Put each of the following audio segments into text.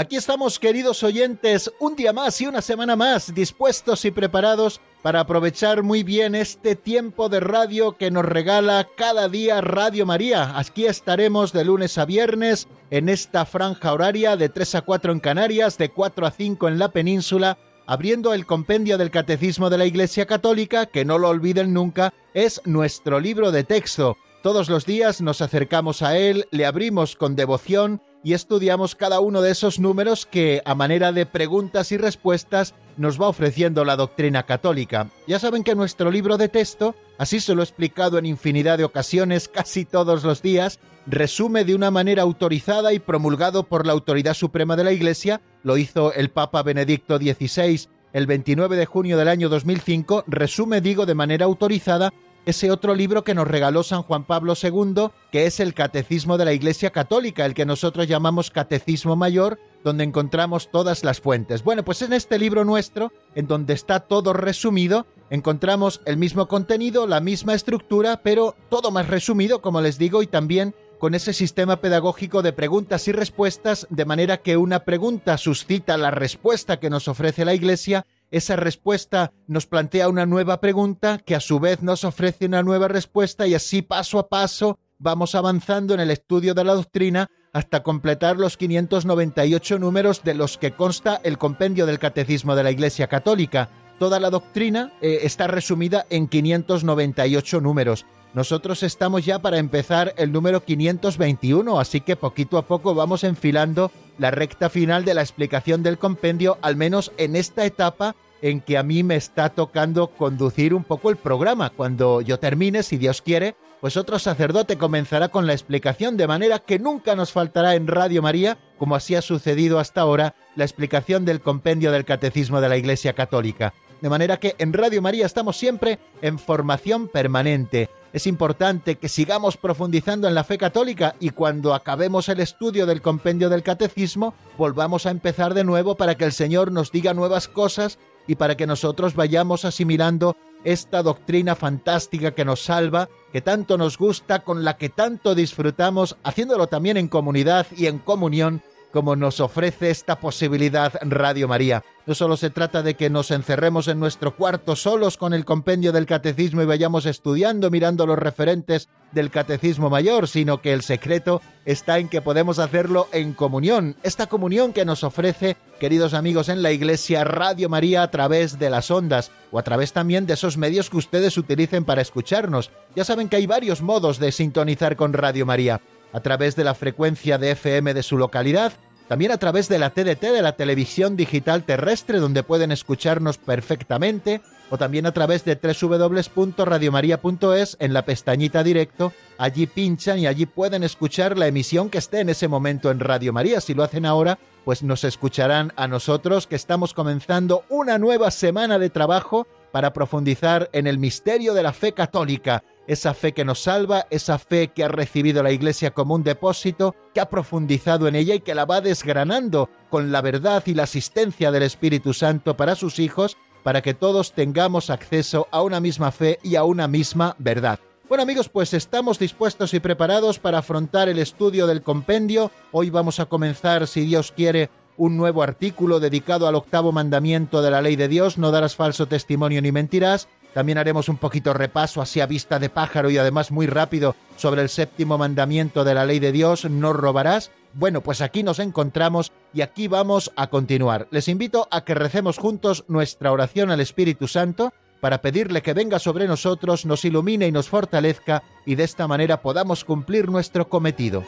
Aquí estamos, queridos oyentes, un día más y una semana más, dispuestos y preparados para aprovechar muy bien este tiempo de radio que nos regala cada día Radio María. Aquí estaremos de lunes a viernes en esta franja horaria de 3 a 4 en Canarias, de 4 a 5 en la península, abriendo el compendio del Catecismo de la Iglesia Católica, que no lo olviden nunca, es nuestro libro de texto. Todos los días nos acercamos a él, le abrimos con devoción y estudiamos cada uno de esos números que, a manera de preguntas y respuestas, nos va ofreciendo la doctrina católica. Ya saben que nuestro libro de texto, así se lo he explicado en infinidad de ocasiones, casi todos los días, resume de una manera autorizada y promulgado por la autoridad suprema de la Iglesia, lo hizo el Papa Benedicto XVI el 29 de junio del año 2005, resume, digo, de manera autorizada ese otro libro que nos regaló San Juan Pablo II, que es el Catecismo de la Iglesia Católica, el que nosotros llamamos Catecismo Mayor, donde encontramos todas las fuentes. Bueno, pues en este libro nuestro, en donde está todo resumido, encontramos el mismo contenido, la misma estructura, pero todo más resumido, como les digo, y también con ese sistema pedagógico de preguntas y respuestas, de manera que una pregunta suscita la respuesta que nos ofrece la Iglesia esa respuesta nos plantea una nueva pregunta que a su vez nos ofrece una nueva respuesta y así paso a paso vamos avanzando en el estudio de la doctrina hasta completar los 598 números de los que consta el compendio del Catecismo de la Iglesia Católica. Toda la doctrina eh, está resumida en 598 números. Nosotros estamos ya para empezar el número 521, así que poquito a poco vamos enfilando la recta final de la explicación del compendio, al menos en esta etapa en que a mí me está tocando conducir un poco el programa. Cuando yo termine, si Dios quiere, pues otro sacerdote comenzará con la explicación, de manera que nunca nos faltará en Radio María, como así ha sucedido hasta ahora, la explicación del compendio del Catecismo de la Iglesia Católica. De manera que en Radio María estamos siempre en formación permanente. Es importante que sigamos profundizando en la fe católica y cuando acabemos el estudio del compendio del catecismo, volvamos a empezar de nuevo para que el Señor nos diga nuevas cosas y para que nosotros vayamos asimilando esta doctrina fantástica que nos salva, que tanto nos gusta, con la que tanto disfrutamos, haciéndolo también en comunidad y en comunión como nos ofrece esta posibilidad Radio María. No solo se trata de que nos encerremos en nuestro cuarto solos con el compendio del catecismo y vayamos estudiando, mirando los referentes del catecismo mayor, sino que el secreto está en que podemos hacerlo en comunión. Esta comunión que nos ofrece, queridos amigos en la Iglesia, Radio María a través de las ondas o a través también de esos medios que ustedes utilicen para escucharnos. Ya saben que hay varios modos de sintonizar con Radio María a través de la frecuencia de FM de su localidad, también a través de la TDT de la televisión digital terrestre donde pueden escucharnos perfectamente, o también a través de www.radiomaria.es en la pestañita directo, allí pinchan y allí pueden escuchar la emisión que esté en ese momento en Radio María. Si lo hacen ahora, pues nos escucharán a nosotros que estamos comenzando una nueva semana de trabajo para profundizar en el misterio de la fe católica esa fe que nos salva, esa fe que ha recibido la Iglesia como un depósito, que ha profundizado en ella y que la va desgranando con la verdad y la asistencia del Espíritu Santo para sus hijos, para que todos tengamos acceso a una misma fe y a una misma verdad. Bueno amigos, pues estamos dispuestos y preparados para afrontar el estudio del compendio. Hoy vamos a comenzar, si Dios quiere, un nuevo artículo dedicado al octavo mandamiento de la ley de Dios, no darás falso testimonio ni mentirás, también haremos un poquito repaso así a vista de pájaro y además muy rápido sobre el séptimo mandamiento de la ley de Dios, no robarás. Bueno, pues aquí nos encontramos y aquí vamos a continuar. Les invito a que recemos juntos nuestra oración al Espíritu Santo para pedirle que venga sobre nosotros, nos ilumine y nos fortalezca y de esta manera podamos cumplir nuestro cometido.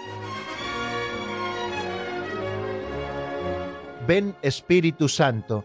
Ven Espíritu Santo,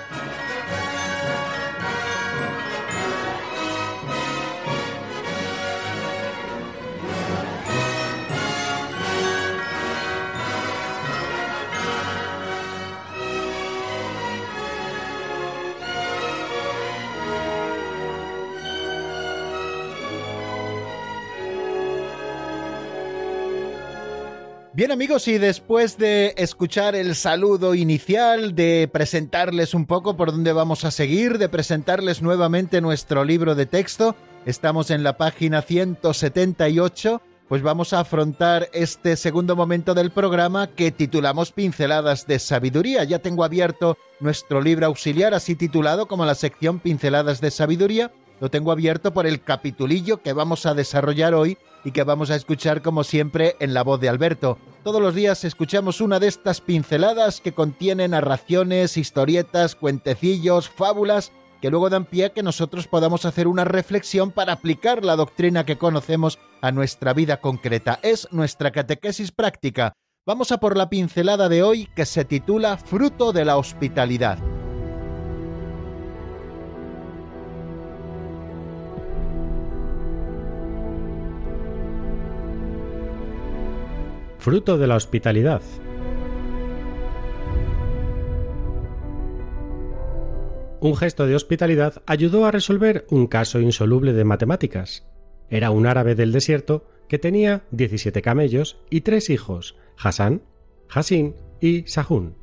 Bien amigos, y después de escuchar el saludo inicial, de presentarles un poco por dónde vamos a seguir, de presentarles nuevamente nuestro libro de texto, estamos en la página 178, pues vamos a afrontar este segundo momento del programa que titulamos Pinceladas de Sabiduría. Ya tengo abierto nuestro libro auxiliar, así titulado como la sección Pinceladas de Sabiduría. Lo tengo abierto por el capitulillo que vamos a desarrollar hoy y que vamos a escuchar como siempre en la voz de Alberto. Todos los días escuchamos una de estas pinceladas que contienen narraciones, historietas, cuentecillos, fábulas, que luego dan pie a que nosotros podamos hacer una reflexión para aplicar la doctrina que conocemos a nuestra vida concreta. Es nuestra catequesis práctica. Vamos a por la pincelada de hoy que se titula Fruto de la Hospitalidad. Fruto de la hospitalidad. Un gesto de hospitalidad ayudó a resolver un caso insoluble de matemáticas. Era un árabe del desierto que tenía 17 camellos y tres hijos, Hassan, Hassin y Sahun.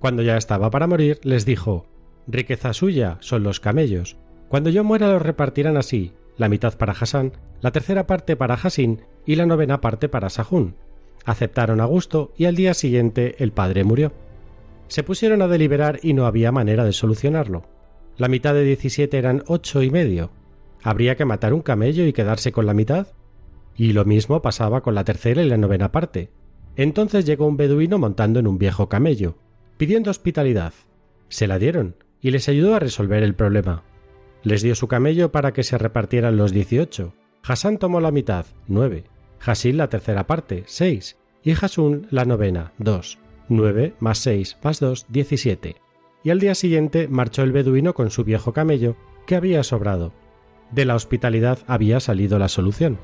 Cuando ya estaba para morir, les dijo Riqueza suya son los camellos. Cuando yo muera los repartirán así, la mitad para Hassan, la tercera parte para Hassin y la novena parte para Sahun. Aceptaron a gusto y al día siguiente el padre murió. Se pusieron a deliberar y no había manera de solucionarlo. La mitad de 17 eran ocho y medio. ¿Habría que matar un camello y quedarse con la mitad? Y lo mismo pasaba con la tercera y la novena parte. Entonces llegó un beduino montando en un viejo camello, pidiendo hospitalidad. Se la dieron y les ayudó a resolver el problema. Les dio su camello para que se repartieran los 18. Hassan tomó la mitad, nueve. Hasil la tercera parte, 6, y Hasun la novena, 2. 9 más 6 más 2, 17. Y al día siguiente marchó el beduino con su viejo camello, que había sobrado. De la hospitalidad había salido la solución.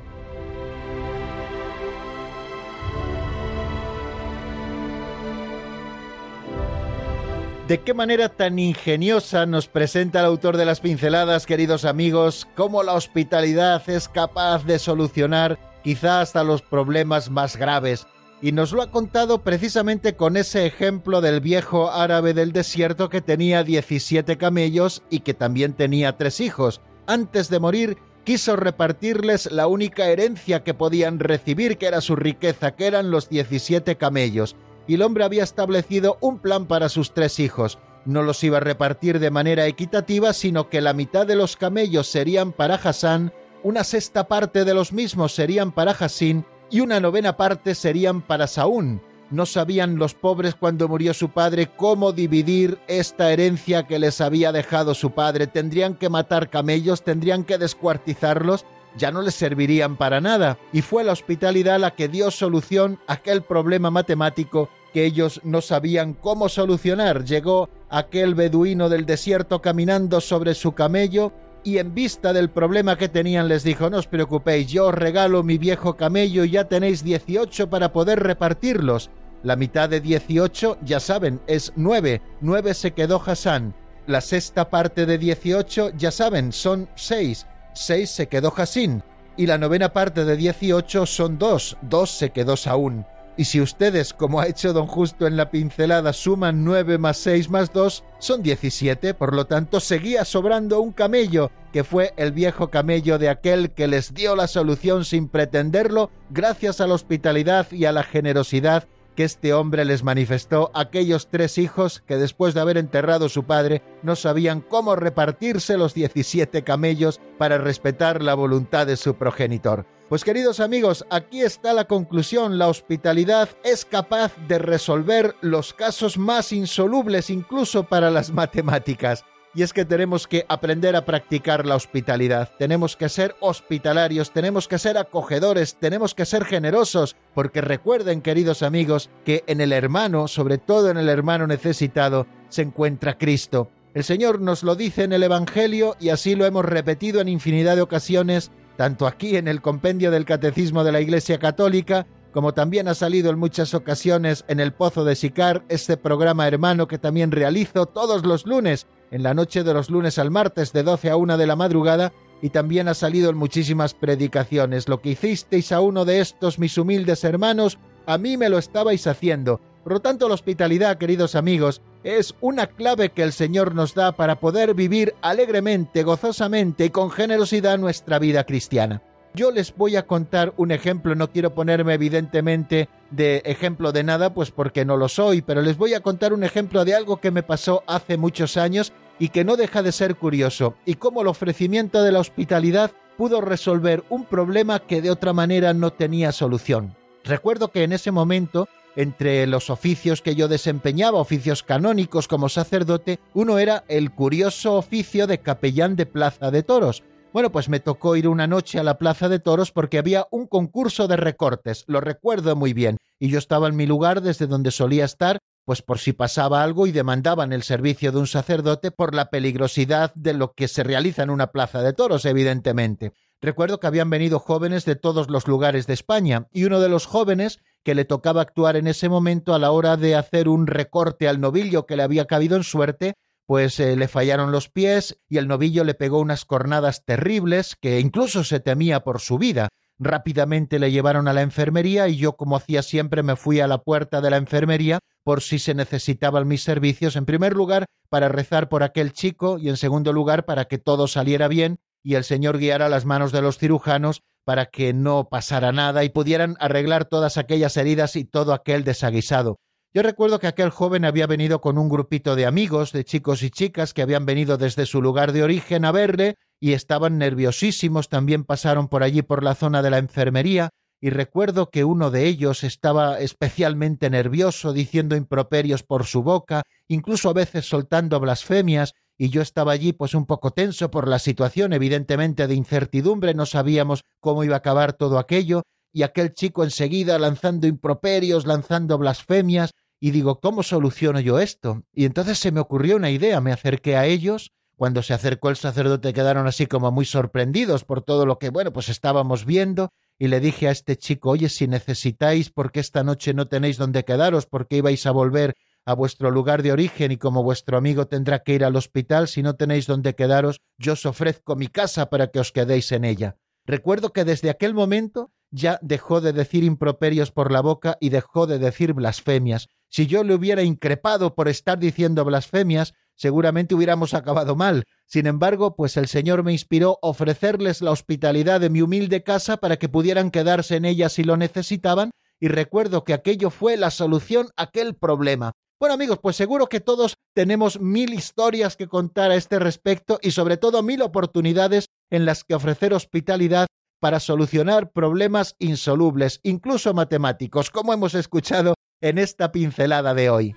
¿De qué manera tan ingeniosa nos presenta el autor de las pinceladas, queridos amigos, cómo la hospitalidad es capaz de solucionar quizá hasta los problemas más graves, y nos lo ha contado precisamente con ese ejemplo del viejo árabe del desierto que tenía 17 camellos y que también tenía tres hijos. Antes de morir, quiso repartirles la única herencia que podían recibir, que era su riqueza, que eran los 17 camellos, y el hombre había establecido un plan para sus tres hijos. No los iba a repartir de manera equitativa, sino que la mitad de los camellos serían para Hassan, una sexta parte de los mismos serían para Hassin y una novena parte serían para Saúl. No sabían los pobres cuando murió su padre cómo dividir esta herencia que les había dejado su padre. Tendrían que matar camellos, tendrían que descuartizarlos, ya no les servirían para nada. Y fue la hospitalidad la que dio solución a aquel problema matemático que ellos no sabían cómo solucionar. Llegó aquel beduino del desierto caminando sobre su camello y en vista del problema que tenían les dijo, no os preocupéis, yo os regalo mi viejo camello y ya tenéis 18 para poder repartirlos. La mitad de 18, ya saben, es 9. 9 se quedó Hassan. La sexta parte de 18, ya saben, son 6. 6 se quedó Hassin. Y la novena parte de 18 son 2. 2 se quedó Saúl. Y si ustedes, como ha hecho don Justo en la pincelada, suman 9 más 6 más 2, son 17, por lo tanto seguía sobrando un camello, que fue el viejo camello de aquel que les dio la solución sin pretenderlo, gracias a la hospitalidad y a la generosidad que este hombre les manifestó aquellos tres hijos que después de haber enterrado su padre no sabían cómo repartirse los 17 camellos para respetar la voluntad de su progenitor. Pues queridos amigos, aquí está la conclusión. La hospitalidad es capaz de resolver los casos más insolubles incluso para las matemáticas y es que tenemos que aprender a practicar la hospitalidad, tenemos que ser hospitalarios, tenemos que ser acogedores, tenemos que ser generosos, porque recuerden, queridos amigos, que en el hermano, sobre todo en el hermano necesitado, se encuentra Cristo. El Señor nos lo dice en el Evangelio y así lo hemos repetido en infinidad de ocasiones, tanto aquí en el compendio del Catecismo de la Iglesia Católica, como también ha salido en muchas ocasiones en el Pozo de Sicar, este programa hermano que también realizo todos los lunes en la noche de los lunes al martes de 12 a 1 de la madrugada y también ha salido en muchísimas predicaciones. Lo que hicisteis a uno de estos mis humildes hermanos, a mí me lo estabais haciendo. Por lo tanto, la hospitalidad, queridos amigos, es una clave que el Señor nos da para poder vivir alegremente, gozosamente y con generosidad nuestra vida cristiana. Yo les voy a contar un ejemplo, no quiero ponerme evidentemente de ejemplo de nada, pues porque no lo soy, pero les voy a contar un ejemplo de algo que me pasó hace muchos años y que no deja de ser curioso, y cómo el ofrecimiento de la hospitalidad pudo resolver un problema que de otra manera no tenía solución. Recuerdo que en ese momento, entre los oficios que yo desempeñaba, oficios canónicos como sacerdote, uno era el curioso oficio de capellán de Plaza de Toros. Bueno, pues me tocó ir una noche a la Plaza de Toros porque había un concurso de recortes, lo recuerdo muy bien, y yo estaba en mi lugar desde donde solía estar pues por si pasaba algo y demandaban el servicio de un sacerdote por la peligrosidad de lo que se realiza en una plaza de toros, evidentemente. Recuerdo que habían venido jóvenes de todos los lugares de España, y uno de los jóvenes que le tocaba actuar en ese momento a la hora de hacer un recorte al novillo que le había cabido en suerte, pues eh, le fallaron los pies y el novillo le pegó unas cornadas terribles que incluso se temía por su vida. Rápidamente le llevaron a la enfermería y yo, como hacía siempre, me fui a la puerta de la enfermería por si se necesitaban mis servicios, en primer lugar, para rezar por aquel chico y en segundo lugar, para que todo saliera bien y el Señor guiara las manos de los cirujanos para que no pasara nada y pudieran arreglar todas aquellas heridas y todo aquel desaguisado. Yo recuerdo que aquel joven había venido con un grupito de amigos, de chicos y chicas que habían venido desde su lugar de origen a verle y estaban nerviosísimos, también pasaron por allí por la zona de la enfermería, y recuerdo que uno de ellos estaba especialmente nervioso, diciendo improperios por su boca, incluso a veces soltando blasfemias, y yo estaba allí pues un poco tenso por la situación, evidentemente de incertidumbre, no sabíamos cómo iba a acabar todo aquello, y aquel chico enseguida lanzando improperios, lanzando blasfemias, y digo, ¿cómo soluciono yo esto? Y entonces se me ocurrió una idea, me acerqué a ellos, cuando se acercó el sacerdote quedaron así como muy sorprendidos por todo lo que, bueno, pues estábamos viendo, y le dije a este chico, oye, si necesitáis, porque esta noche no tenéis donde quedaros, porque ibais a volver a vuestro lugar de origen y como vuestro amigo tendrá que ir al hospital, si no tenéis donde quedaros, yo os ofrezco mi casa para que os quedéis en ella. Recuerdo que desde aquel momento ya dejó de decir improperios por la boca y dejó de decir blasfemias. Si yo le hubiera increpado por estar diciendo blasfemias, seguramente hubiéramos acabado mal. Sin embargo, pues el Señor me inspiró ofrecerles la hospitalidad de mi humilde casa para que pudieran quedarse en ella si lo necesitaban, y recuerdo que aquello fue la solución a aquel problema. Bueno amigos, pues seguro que todos tenemos mil historias que contar a este respecto y sobre todo mil oportunidades en las que ofrecer hospitalidad para solucionar problemas insolubles, incluso matemáticos, como hemos escuchado en esta pincelada de hoy.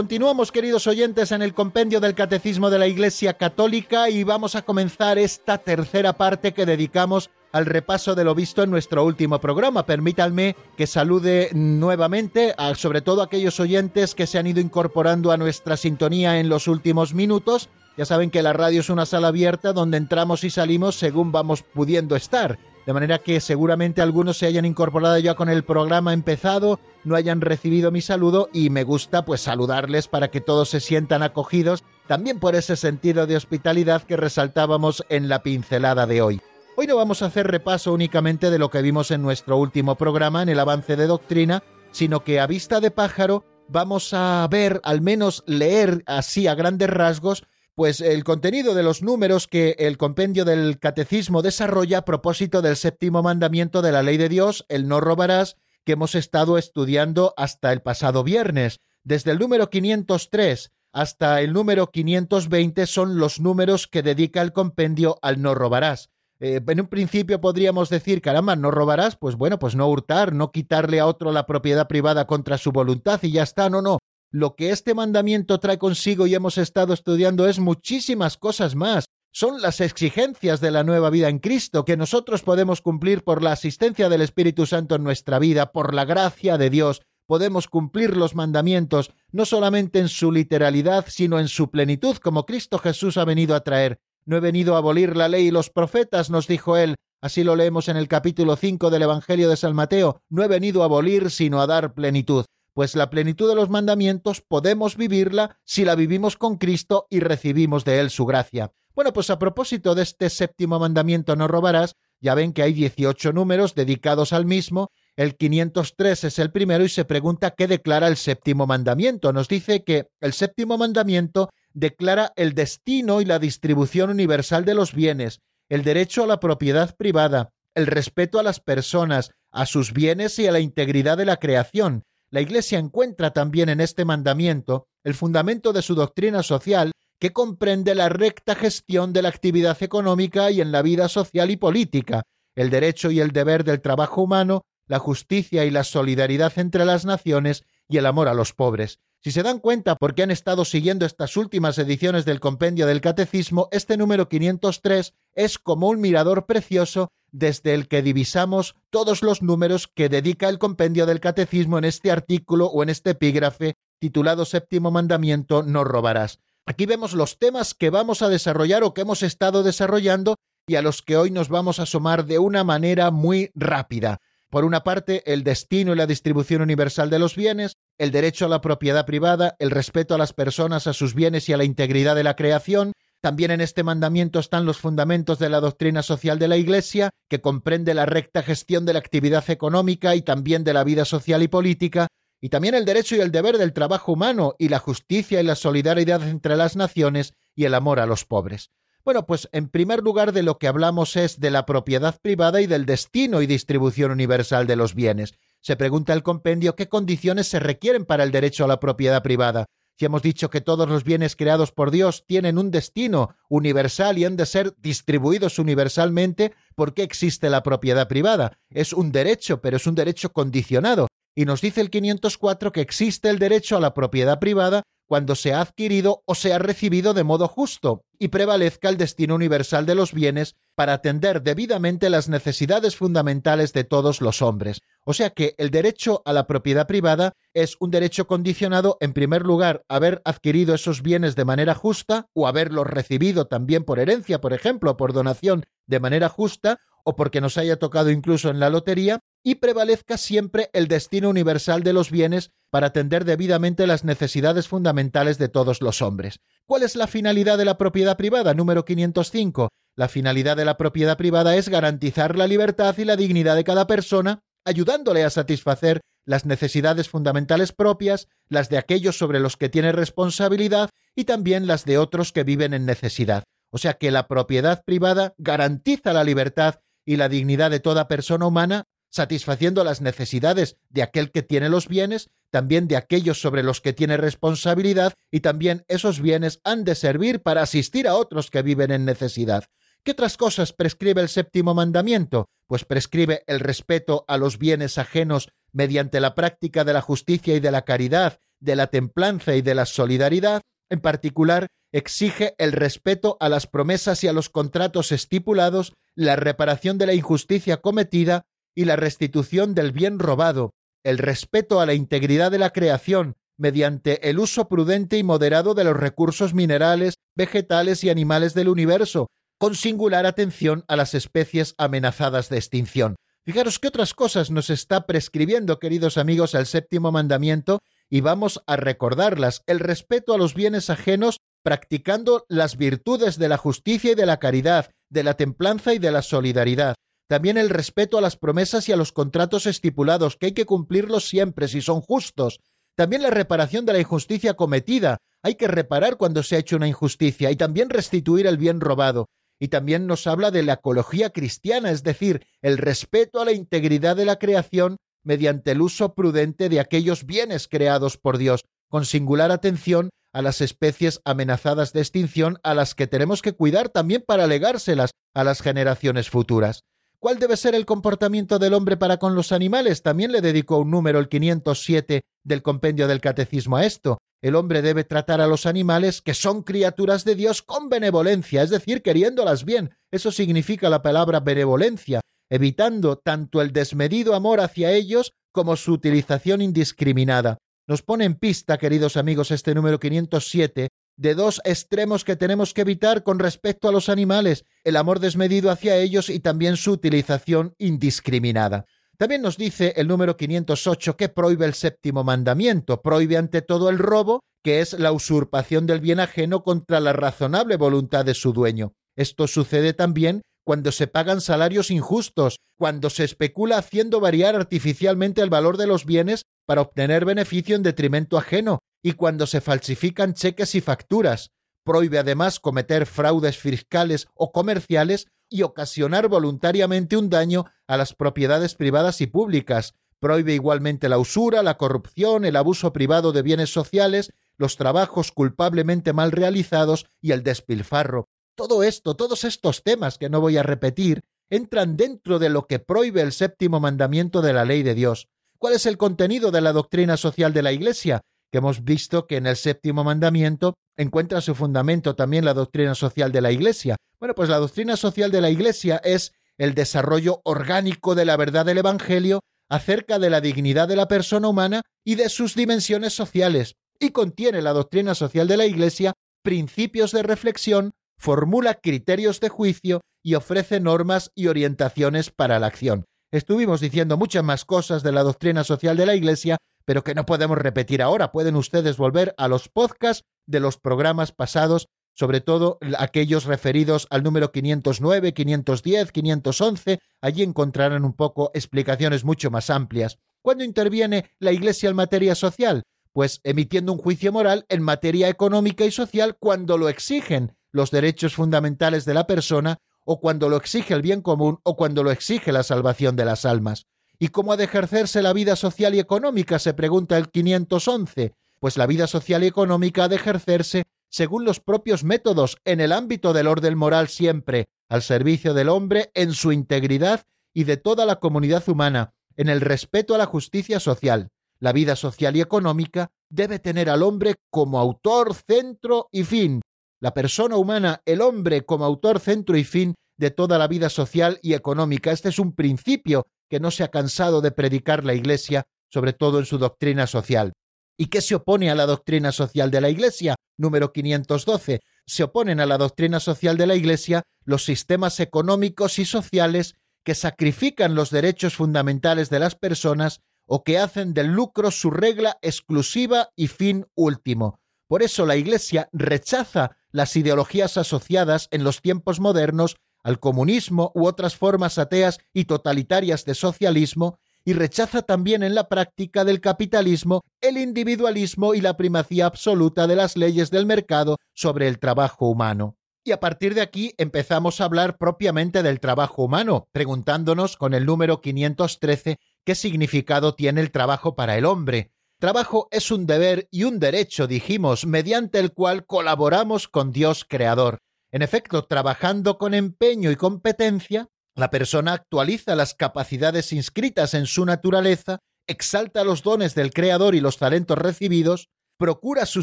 Continuamos, queridos oyentes, en el compendio del Catecismo de la Iglesia Católica y vamos a comenzar esta tercera parte que dedicamos al repaso de lo visto en nuestro último programa. Permítanme que salude nuevamente a sobre todo aquellos oyentes que se han ido incorporando a nuestra sintonía en los últimos minutos. Ya saben que la radio es una sala abierta donde entramos y salimos según vamos pudiendo estar. De manera que seguramente algunos se hayan incorporado ya con el programa empezado, no hayan recibido mi saludo y me gusta pues saludarles para que todos se sientan acogidos, también por ese sentido de hospitalidad que resaltábamos en la pincelada de hoy. Hoy no vamos a hacer repaso únicamente de lo que vimos en nuestro último programa en el avance de doctrina, sino que a vista de pájaro vamos a ver, al menos leer así a grandes rasgos, pues el contenido de los números que el compendio del catecismo desarrolla a propósito del séptimo mandamiento de la ley de Dios, el no robarás, que hemos estado estudiando hasta el pasado viernes. Desde el número 503 hasta el número 520 son los números que dedica el compendio al no robarás. Eh, en un principio podríamos decir, caramba, no robarás, pues bueno, pues no hurtar, no quitarle a otro la propiedad privada contra su voluntad y ya está, no, no, lo que este mandamiento trae consigo y hemos estado estudiando es muchísimas cosas más. Son las exigencias de la nueva vida en Cristo que nosotros podemos cumplir por la asistencia del Espíritu Santo en nuestra vida, por la gracia de Dios. Podemos cumplir los mandamientos no solamente en su literalidad, sino en su plenitud, como Cristo Jesús ha venido a traer. No he venido a abolir la ley y los profetas, nos dijo él. Así lo leemos en el capítulo 5 del Evangelio de San Mateo. No he venido a abolir, sino a dar plenitud pues la plenitud de los mandamientos podemos vivirla si la vivimos con Cristo y recibimos de Él su gracia. Bueno, pues a propósito de este séptimo mandamiento no robarás, ya ven que hay 18 números dedicados al mismo, el 503 es el primero y se pregunta qué declara el séptimo mandamiento. Nos dice que el séptimo mandamiento declara el destino y la distribución universal de los bienes, el derecho a la propiedad privada, el respeto a las personas, a sus bienes y a la integridad de la creación, la Iglesia encuentra también en este mandamiento el fundamento de su doctrina social que comprende la recta gestión de la actividad económica y en la vida social y política, el derecho y el deber del trabajo humano, la justicia y la solidaridad entre las naciones y el amor a los pobres. Si se dan cuenta porque han estado siguiendo estas últimas ediciones del compendio del Catecismo, este número 503 es como un mirador precioso desde el que divisamos todos los números que dedica el compendio del catecismo en este artículo o en este epígrafe titulado Séptimo Mandamiento, no robarás. Aquí vemos los temas que vamos a desarrollar o que hemos estado desarrollando y a los que hoy nos vamos a asomar de una manera muy rápida. Por una parte, el destino y la distribución universal de los bienes, el derecho a la propiedad privada, el respeto a las personas, a sus bienes y a la integridad de la creación, también en este mandamiento están los fundamentos de la doctrina social de la Iglesia, que comprende la recta gestión de la actividad económica y también de la vida social y política, y también el derecho y el deber del trabajo humano y la justicia y la solidaridad entre las naciones y el amor a los pobres. Bueno, pues en primer lugar de lo que hablamos es de la propiedad privada y del destino y distribución universal de los bienes. Se pregunta el compendio qué condiciones se requieren para el derecho a la propiedad privada. Si hemos dicho que todos los bienes creados por Dios tienen un destino universal y han de ser distribuidos universalmente, ¿por qué existe la propiedad privada? Es un derecho, pero es un derecho condicionado. Y nos dice el 504 que existe el derecho a la propiedad privada cuando se ha adquirido o se ha recibido de modo justo y prevalezca el destino universal de los bienes para atender debidamente las necesidades fundamentales de todos los hombres. O sea que el derecho a la propiedad privada es un derecho condicionado, en primer lugar, a haber adquirido esos bienes de manera justa o haberlos recibido también por herencia, por ejemplo, por donación de manera justa, o porque nos haya tocado incluso en la lotería, y prevalezca siempre el destino universal de los bienes para atender debidamente las necesidades fundamentales de todos los hombres. ¿Cuál es la finalidad de la propiedad privada? Número 505. La finalidad de la propiedad privada es garantizar la libertad y la dignidad de cada persona, ayudándole a satisfacer las necesidades fundamentales propias, las de aquellos sobre los que tiene responsabilidad y también las de otros que viven en necesidad. O sea que la propiedad privada garantiza la libertad y la dignidad de toda persona humana, satisfaciendo las necesidades de aquel que tiene los bienes, también de aquellos sobre los que tiene responsabilidad, y también esos bienes han de servir para asistir a otros que viven en necesidad. ¿Qué otras cosas prescribe el séptimo mandamiento? Pues prescribe el respeto a los bienes ajenos mediante la práctica de la justicia y de la caridad, de la templanza y de la solidaridad, en particular, exige el respeto a las promesas y a los contratos estipulados, la reparación de la injusticia cometida y la restitución del bien robado, el respeto a la integridad de la creación, mediante el uso prudente y moderado de los recursos minerales, vegetales y animales del universo, con singular atención a las especies amenazadas de extinción. Fijaros qué otras cosas nos está prescribiendo, queridos amigos, el séptimo mandamiento, y vamos a recordarlas. El respeto a los bienes ajenos, practicando las virtudes de la justicia y de la caridad, de la templanza y de la solidaridad. También el respeto a las promesas y a los contratos estipulados, que hay que cumplirlos siempre si son justos. También la reparación de la injusticia cometida. Hay que reparar cuando se ha hecho una injusticia y también restituir el bien robado y también nos habla de la ecología cristiana, es decir, el respeto a la integridad de la creación mediante el uso prudente de aquellos bienes creados por Dios, con singular atención a las especies amenazadas de extinción a las que tenemos que cuidar también para legárselas a las generaciones futuras. ¿Cuál debe ser el comportamiento del hombre para con los animales? También le dedicó un número, el 507 del compendio del catecismo a esto. El hombre debe tratar a los animales, que son criaturas de Dios, con benevolencia, es decir, queriéndolas bien. Eso significa la palabra benevolencia, evitando tanto el desmedido amor hacia ellos como su utilización indiscriminada. Nos pone en pista, queridos amigos, este número 507, de dos extremos que tenemos que evitar con respecto a los animales, el amor desmedido hacia ellos y también su utilización indiscriminada. También nos dice el número 508 que prohíbe el séptimo mandamiento, prohíbe ante todo el robo, que es la usurpación del bien ajeno contra la razonable voluntad de su dueño. Esto sucede también cuando se pagan salarios injustos, cuando se especula haciendo variar artificialmente el valor de los bienes para obtener beneficio en detrimento ajeno, y cuando se falsifican cheques y facturas. Prohíbe además cometer fraudes fiscales o comerciales y ocasionar voluntariamente un daño a las propiedades privadas y públicas. Prohíbe igualmente la usura, la corrupción, el abuso privado de bienes sociales, los trabajos culpablemente mal realizados y el despilfarro. Todo esto, todos estos temas que no voy a repetir, entran dentro de lo que prohíbe el séptimo mandamiento de la ley de Dios. ¿Cuál es el contenido de la doctrina social de la Iglesia? Que hemos visto que en el séptimo mandamiento encuentra su fundamento también la doctrina social de la Iglesia. Bueno, pues la doctrina social de la Iglesia es el desarrollo orgánico de la verdad del Evangelio acerca de la dignidad de la persona humana y de sus dimensiones sociales, y contiene la doctrina social de la Iglesia principios de reflexión, formula criterios de juicio y ofrece normas y orientaciones para la acción. Estuvimos diciendo muchas más cosas de la doctrina social de la Iglesia, pero que no podemos repetir ahora. Pueden ustedes volver a los podcasts de los programas pasados, sobre todo aquellos referidos al número 509, 510, 511. Allí encontrarán un poco explicaciones mucho más amplias. ¿Cuándo interviene la Iglesia en materia social? Pues emitiendo un juicio moral en materia económica y social cuando lo exigen los derechos fundamentales de la persona o cuando lo exige el bien común o cuando lo exige la salvación de las almas. ¿Y cómo ha de ejercerse la vida social y económica? se pregunta el 511. Pues la vida social y económica ha de ejercerse según los propios métodos, en el ámbito del orden moral siempre, al servicio del hombre en su integridad y de toda la comunidad humana, en el respeto a la justicia social. La vida social y económica debe tener al hombre como autor, centro y fin. La persona humana, el hombre como autor, centro y fin de toda la vida social y económica. Este es un principio que no se ha cansado de predicar la Iglesia, sobre todo en su doctrina social. ¿Y qué se opone a la doctrina social de la Iglesia? Número 512. Se oponen a la doctrina social de la Iglesia los sistemas económicos y sociales que sacrifican los derechos fundamentales de las personas o que hacen del lucro su regla exclusiva y fin último. Por eso la Iglesia rechaza las ideologías asociadas en los tiempos modernos al comunismo u otras formas ateas y totalitarias de socialismo y rechaza también en la práctica del capitalismo el individualismo y la primacía absoluta de las leyes del mercado sobre el trabajo humano. Y a partir de aquí empezamos a hablar propiamente del trabajo humano, preguntándonos con el número 513 qué significado tiene el trabajo para el hombre. Trabajo es un deber y un derecho, dijimos, mediante el cual colaboramos con Dios Creador. En efecto, trabajando con empeño y competencia, la persona actualiza las capacidades inscritas en su naturaleza, exalta los dones del Creador y los talentos recibidos, procura su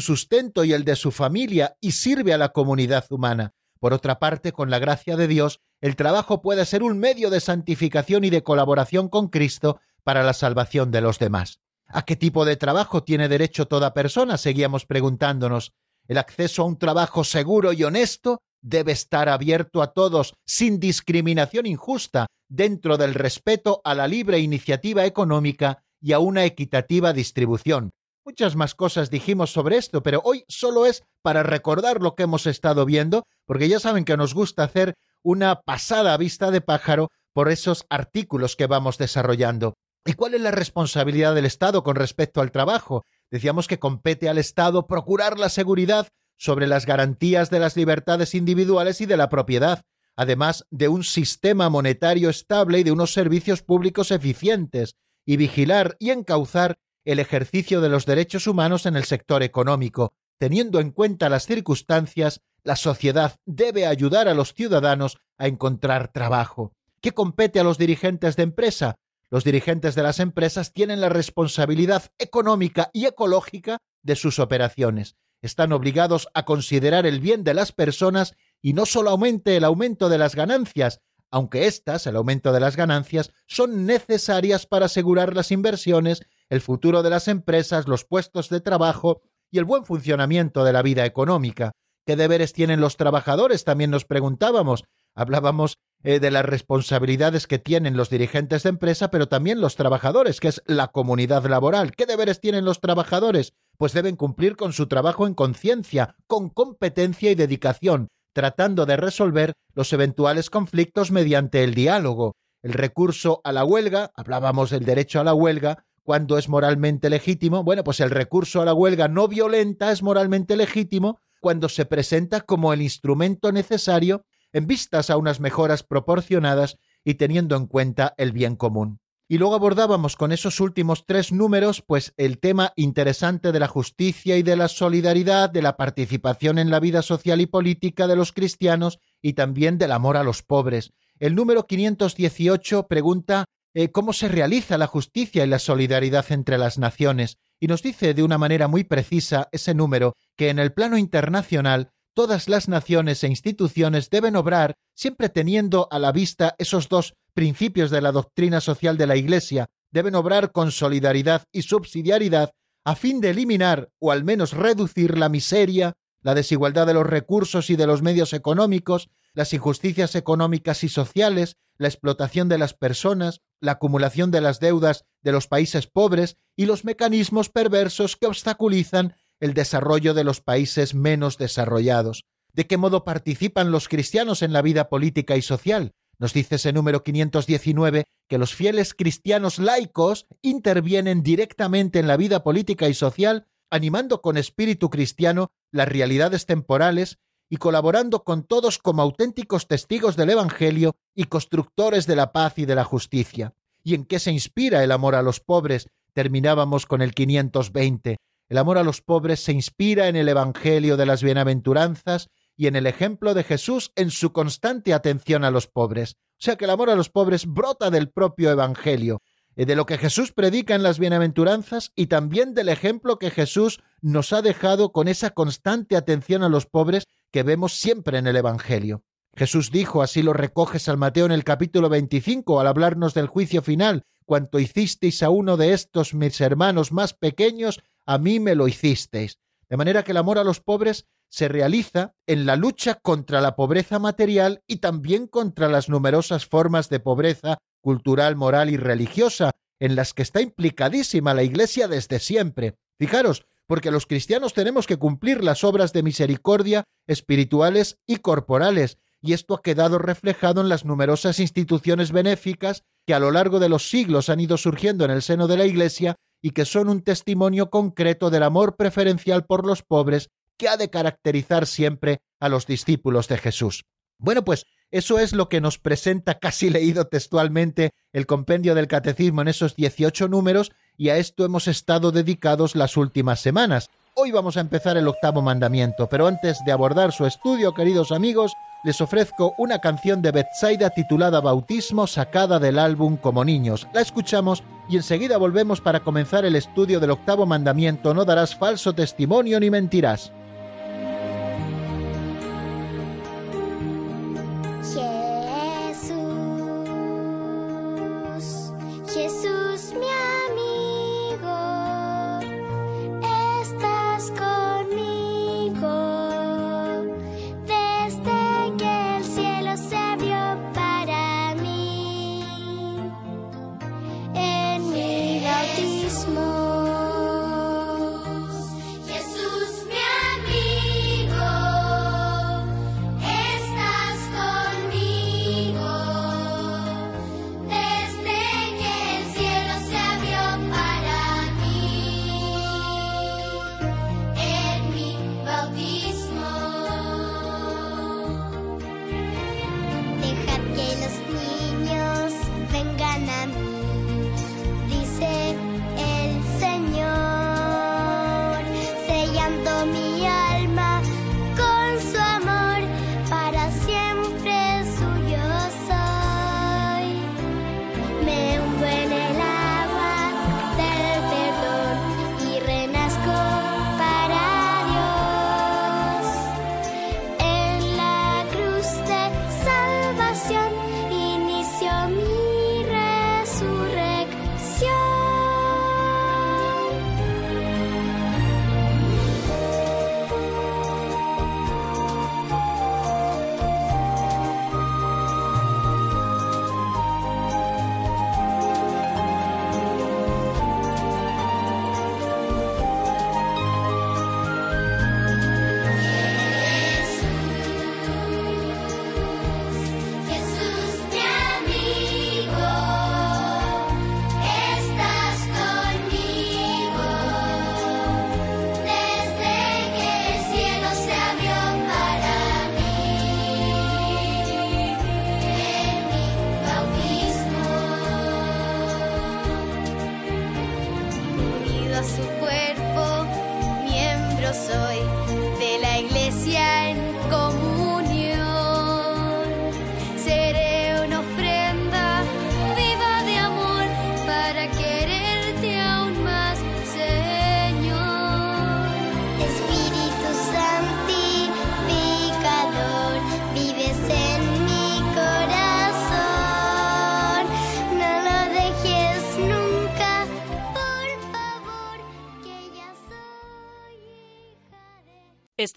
sustento y el de su familia y sirve a la comunidad humana. Por otra parte, con la gracia de Dios, el trabajo puede ser un medio de santificación y de colaboración con Cristo para la salvación de los demás. ¿A qué tipo de trabajo tiene derecho toda persona? Seguíamos preguntándonos. El acceso a un trabajo seguro y honesto debe estar abierto a todos, sin discriminación injusta, dentro del respeto a la libre iniciativa económica y a una equitativa distribución. Muchas más cosas dijimos sobre esto, pero hoy solo es para recordar lo que hemos estado viendo, porque ya saben que nos gusta hacer una pasada vista de pájaro por esos artículos que vamos desarrollando. ¿Y cuál es la responsabilidad del Estado con respecto al trabajo? Decíamos que compete al Estado procurar la seguridad sobre las garantías de las libertades individuales y de la propiedad, además de un sistema monetario estable y de unos servicios públicos eficientes, y vigilar y encauzar el ejercicio de los derechos humanos en el sector económico. Teniendo en cuenta las circunstancias, la sociedad debe ayudar a los ciudadanos a encontrar trabajo. ¿Qué compete a los dirigentes de empresa? Los dirigentes de las empresas tienen la responsabilidad económica y ecológica de sus operaciones están obligados a considerar el bien de las personas y no solo aumente el aumento de las ganancias, aunque éstas, el aumento de las ganancias, son necesarias para asegurar las inversiones, el futuro de las empresas, los puestos de trabajo y el buen funcionamiento de la vida económica. ¿Qué deberes tienen los trabajadores? También nos preguntábamos. Hablábamos eh, de las responsabilidades que tienen los dirigentes de empresa, pero también los trabajadores, que es la comunidad laboral. ¿Qué deberes tienen los trabajadores? Pues deben cumplir con su trabajo en conciencia, con competencia y dedicación, tratando de resolver los eventuales conflictos mediante el diálogo. El recurso a la huelga, hablábamos del derecho a la huelga, cuando es moralmente legítimo, bueno, pues el recurso a la huelga no violenta es moralmente legítimo cuando se presenta como el instrumento necesario en vistas a unas mejoras proporcionadas y teniendo en cuenta el bien común. Y luego abordábamos con esos últimos tres números, pues el tema interesante de la justicia y de la solidaridad, de la participación en la vida social y política de los cristianos y también del amor a los pobres. El número 518 pregunta eh, cómo se realiza la justicia y la solidaridad entre las naciones, y nos dice de una manera muy precisa ese número que en el plano internacional todas las naciones e instituciones deben obrar siempre teniendo a la vista esos dos principios de la doctrina social de la Iglesia, deben obrar con solidaridad y subsidiariedad a fin de eliminar o al menos reducir la miseria, la desigualdad de los recursos y de los medios económicos, las injusticias económicas y sociales, la explotación de las personas, la acumulación de las deudas de los países pobres y los mecanismos perversos que obstaculizan el desarrollo de los países menos desarrollados. ¿De qué modo participan los cristianos en la vida política y social? Nos dice ese número 519 que los fieles cristianos laicos intervienen directamente en la vida política y social, animando con espíritu cristiano las realidades temporales y colaborando con todos como auténticos testigos del Evangelio y constructores de la paz y de la justicia. ¿Y en qué se inspira el amor a los pobres? Terminábamos con el 520. El amor a los pobres se inspira en el Evangelio de las bienaventuranzas y en el ejemplo de Jesús en su constante atención a los pobres. O sea que el amor a los pobres brota del propio Evangelio, eh, de lo que Jesús predica en las bienaventuranzas y también del ejemplo que Jesús nos ha dejado con esa constante atención a los pobres que vemos siempre en el Evangelio. Jesús dijo, así lo recoge San Mateo en el capítulo 25 al hablarnos del juicio final, cuanto hicisteis a uno de estos mis hermanos más pequeños, a mí me lo hicisteis. De manera que el amor a los pobres se realiza en la lucha contra la pobreza material y también contra las numerosas formas de pobreza cultural, moral y religiosa en las que está implicadísima la Iglesia desde siempre. Fijaros, porque los cristianos tenemos que cumplir las obras de misericordia espirituales y corporales, y esto ha quedado reflejado en las numerosas instituciones benéficas que a lo largo de los siglos han ido surgiendo en el seno de la Iglesia y que son un testimonio concreto del amor preferencial por los pobres que ha de caracterizar siempre a los discípulos de Jesús. Bueno, pues eso es lo que nos presenta casi leído textualmente el compendio del catecismo en esos 18 números y a esto hemos estado dedicados las últimas semanas. Hoy vamos a empezar el octavo mandamiento, pero antes de abordar su estudio, queridos amigos, les ofrezco una canción de Bethsaida titulada Bautismo sacada del álbum Como Niños. La escuchamos y enseguida volvemos para comenzar el estudio del octavo mandamiento No darás falso testimonio ni mentirás.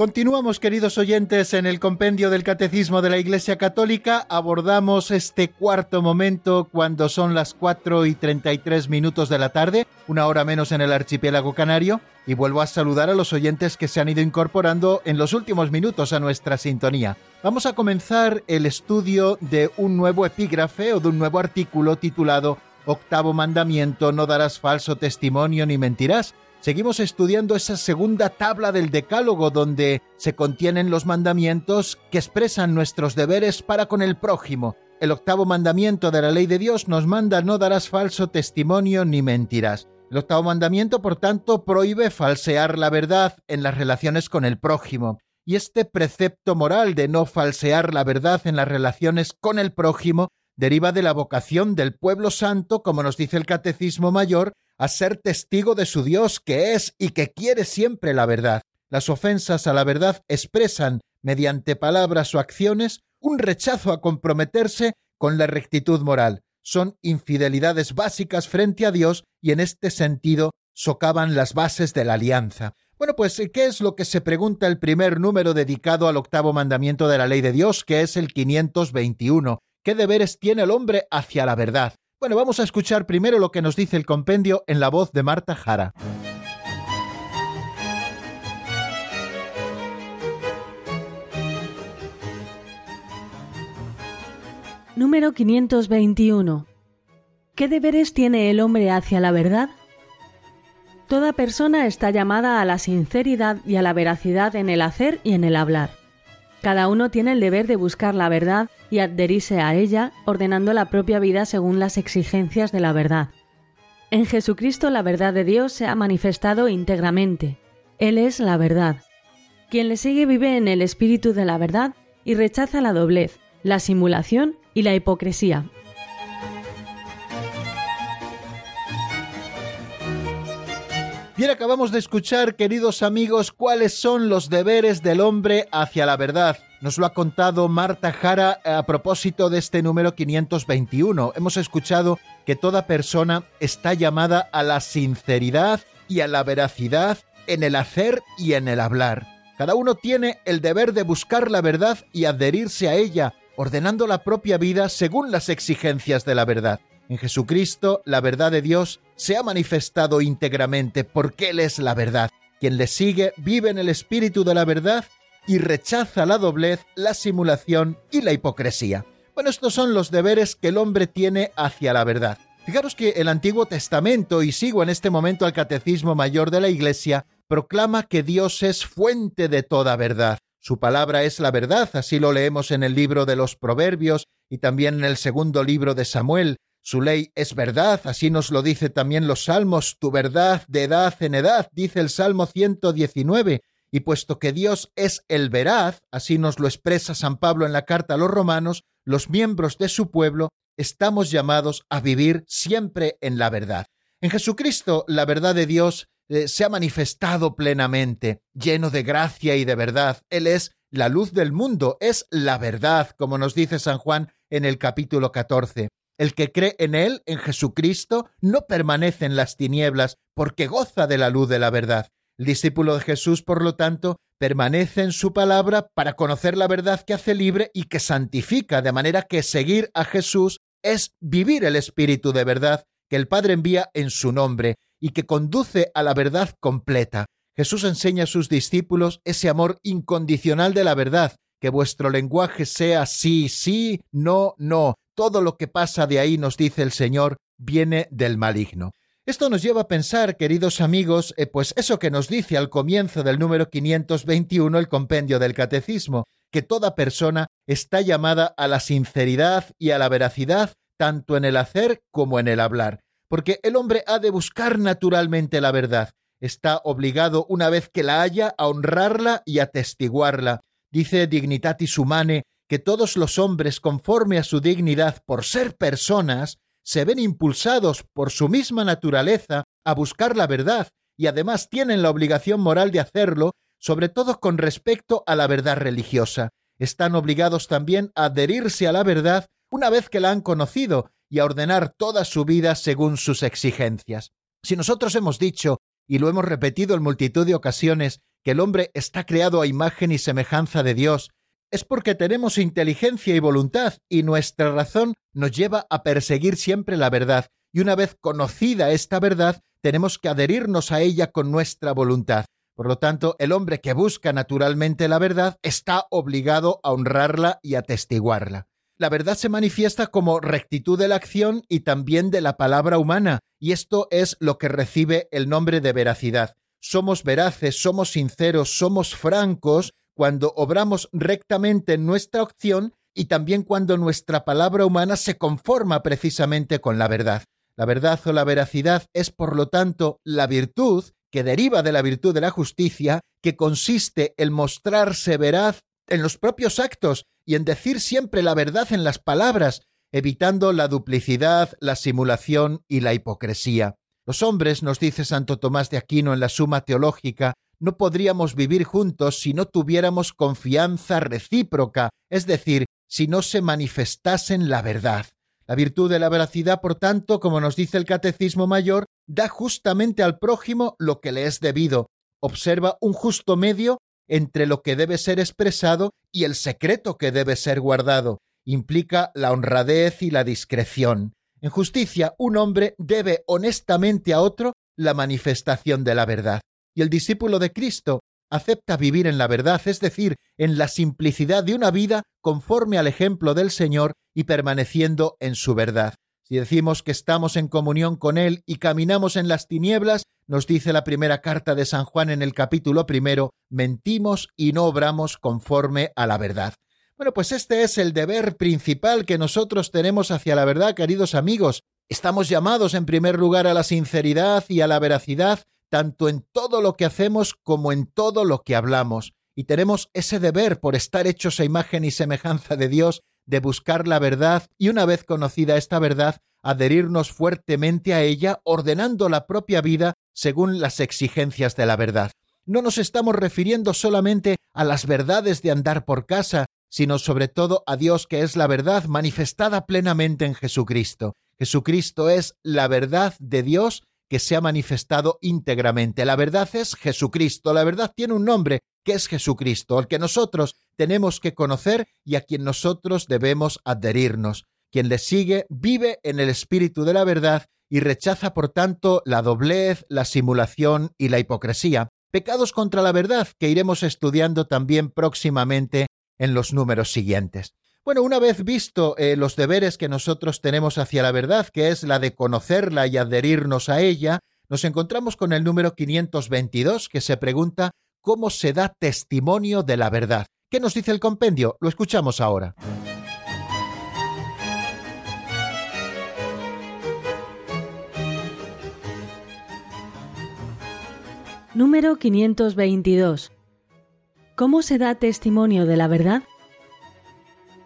Continuamos, queridos oyentes, en el compendio del Catecismo de la Iglesia Católica. Abordamos este cuarto momento cuando son las 4 y 33 minutos de la tarde, una hora menos en el archipiélago canario, y vuelvo a saludar a los oyentes que se han ido incorporando en los últimos minutos a nuestra sintonía. Vamos a comenzar el estudio de un nuevo epígrafe o de un nuevo artículo titulado Octavo Mandamiento, no darás falso testimonio ni mentirás Seguimos estudiando esa segunda tabla del Decálogo donde se contienen los mandamientos que expresan nuestros deberes para con el prójimo. El octavo mandamiento de la ley de Dios nos manda no darás falso testimonio ni mentirás. El octavo mandamiento, por tanto, prohíbe falsear la verdad en las relaciones con el prójimo. Y este precepto moral de no falsear la verdad en las relaciones con el prójimo deriva de la vocación del pueblo santo, como nos dice el Catecismo Mayor, a ser testigo de su Dios que es y que quiere siempre la verdad. Las ofensas a la verdad expresan, mediante palabras o acciones, un rechazo a comprometerse con la rectitud moral. Son infidelidades básicas frente a Dios y en este sentido socavan las bases de la alianza. Bueno, pues, ¿qué es lo que se pregunta el primer número dedicado al octavo mandamiento de la ley de Dios, que es el 521? ¿Qué deberes tiene el hombre hacia la verdad? Bueno, vamos a escuchar primero lo que nos dice el compendio en la voz de Marta Jara. Número 521. ¿Qué deberes tiene el hombre hacia la verdad? Toda persona está llamada a la sinceridad y a la veracidad en el hacer y en el hablar. Cada uno tiene el deber de buscar la verdad y adherirse a ella, ordenando la propia vida según las exigencias de la verdad. En Jesucristo la verdad de Dios se ha manifestado íntegramente. Él es la verdad. Quien le sigue vive en el espíritu de la verdad y rechaza la doblez, la simulación y la hipocresía. Bien, acabamos de escuchar, queridos amigos, cuáles son los deberes del hombre hacia la verdad. Nos lo ha contado Marta Jara a propósito de este número 521. Hemos escuchado que toda persona está llamada a la sinceridad y a la veracidad en el hacer y en el hablar. Cada uno tiene el deber de buscar la verdad y adherirse a ella, ordenando la propia vida según las exigencias de la verdad. En Jesucristo, la verdad de Dios se ha manifestado íntegramente porque Él es la verdad. Quien le sigue vive en el espíritu de la verdad y rechaza la doblez, la simulación y la hipocresía. Bueno, estos son los deberes que el hombre tiene hacia la verdad. Fijaros que el Antiguo Testamento, y sigo en este momento al Catecismo Mayor de la Iglesia, proclama que Dios es fuente de toda verdad. Su palabra es la verdad, así lo leemos en el libro de los Proverbios y también en el segundo libro de Samuel. Su ley es verdad, así nos lo dice también los salmos, tu verdad de edad en edad, dice el Salmo 119, y puesto que Dios es el veraz, así nos lo expresa San Pablo en la carta a los romanos, los miembros de su pueblo estamos llamados a vivir siempre en la verdad. En Jesucristo la verdad de Dios eh, se ha manifestado plenamente, lleno de gracia y de verdad. Él es la luz del mundo, es la verdad, como nos dice San Juan en el capítulo 14. El que cree en Él, en Jesucristo, no permanece en las tinieblas, porque goza de la luz de la verdad. El discípulo de Jesús, por lo tanto, permanece en su palabra para conocer la verdad que hace libre y que santifica, de manera que seguir a Jesús es vivir el Espíritu de verdad que el Padre envía en su nombre y que conduce a la verdad completa. Jesús enseña a sus discípulos ese amor incondicional de la verdad, que vuestro lenguaje sea sí, sí, no, no, todo lo que pasa de ahí, nos dice el Señor, viene del maligno. Esto nos lleva a pensar, queridos amigos, eh, pues eso que nos dice al comienzo del número 521 el compendio del Catecismo, que toda persona está llamada a la sinceridad y a la veracidad tanto en el hacer como en el hablar, porque el hombre ha de buscar naturalmente la verdad, está obligado una vez que la haya a honrarla y a testiguarla. Dice Dignitatis Humane que todos los hombres, conforme a su dignidad por ser personas, se ven impulsados por su misma naturaleza a buscar la verdad y además tienen la obligación moral de hacerlo, sobre todo con respecto a la verdad religiosa. Están obligados también a adherirse a la verdad una vez que la han conocido y a ordenar toda su vida según sus exigencias. Si nosotros hemos dicho, y lo hemos repetido en multitud de ocasiones, que el hombre está creado a imagen y semejanza de Dios, es porque tenemos inteligencia y voluntad y nuestra razón nos lleva a perseguir siempre la verdad, y una vez conocida esta verdad, tenemos que adherirnos a ella con nuestra voluntad. Por lo tanto, el hombre que busca naturalmente la verdad está obligado a honrarla y a. La verdad se manifiesta como rectitud de la acción y también de la palabra humana, y esto es lo que recibe el nombre de veracidad. Somos veraces, somos sinceros, somos francos cuando obramos rectamente en nuestra opción y también cuando nuestra palabra humana se conforma precisamente con la verdad. La verdad o la veracidad es, por lo tanto, la virtud que deriva de la virtud de la justicia, que consiste en mostrarse veraz en los propios actos y en decir siempre la verdad en las palabras, evitando la duplicidad, la simulación y la hipocresía. Los hombres, nos dice Santo Tomás de Aquino en la Suma Teológica, no podríamos vivir juntos si no tuviéramos confianza recíproca, es decir, si no se manifestasen la verdad. La virtud de la veracidad, por tanto, como nos dice el Catecismo Mayor, da justamente al prójimo lo que le es debido, observa un justo medio entre lo que debe ser expresado y el secreto que debe ser guardado. Implica la honradez y la discreción. En justicia, un hombre debe honestamente a otro la manifestación de la verdad. Y el discípulo de Cristo acepta vivir en la verdad, es decir, en la simplicidad de una vida conforme al ejemplo del Señor y permaneciendo en su verdad. Si decimos que estamos en comunión con Él y caminamos en las tinieblas, nos dice la primera carta de San Juan en el capítulo primero, mentimos y no obramos conforme a la verdad. Bueno, pues este es el deber principal que nosotros tenemos hacia la verdad, queridos amigos. Estamos llamados en primer lugar a la sinceridad y a la veracidad, tanto en todo lo que hacemos como en todo lo que hablamos. Y tenemos ese deber por estar hechos a imagen y semejanza de Dios de buscar la verdad y una vez conocida esta verdad, adherirnos fuertemente a ella, ordenando la propia vida según las exigencias de la verdad. No nos estamos refiriendo solamente a las verdades de andar por casa, sino sobre todo a Dios que es la verdad manifestada plenamente en Jesucristo. Jesucristo es la verdad de Dios que se ha manifestado íntegramente. La verdad es Jesucristo, la verdad tiene un nombre, que es Jesucristo, al que nosotros tenemos que conocer y a quien nosotros debemos adherirnos. Quien le sigue vive en el espíritu de la verdad y rechaza, por tanto, la doblez, la simulación y la hipocresía, pecados contra la verdad que iremos estudiando también próximamente en los números siguientes. Bueno, una vez visto eh, los deberes que nosotros tenemos hacia la verdad, que es la de conocerla y adherirnos a ella, nos encontramos con el número 522 que se pregunta cómo se da testimonio de la verdad. ¿Qué nos dice el compendio? Lo escuchamos ahora. Número 522. ¿Cómo se da testimonio de la verdad?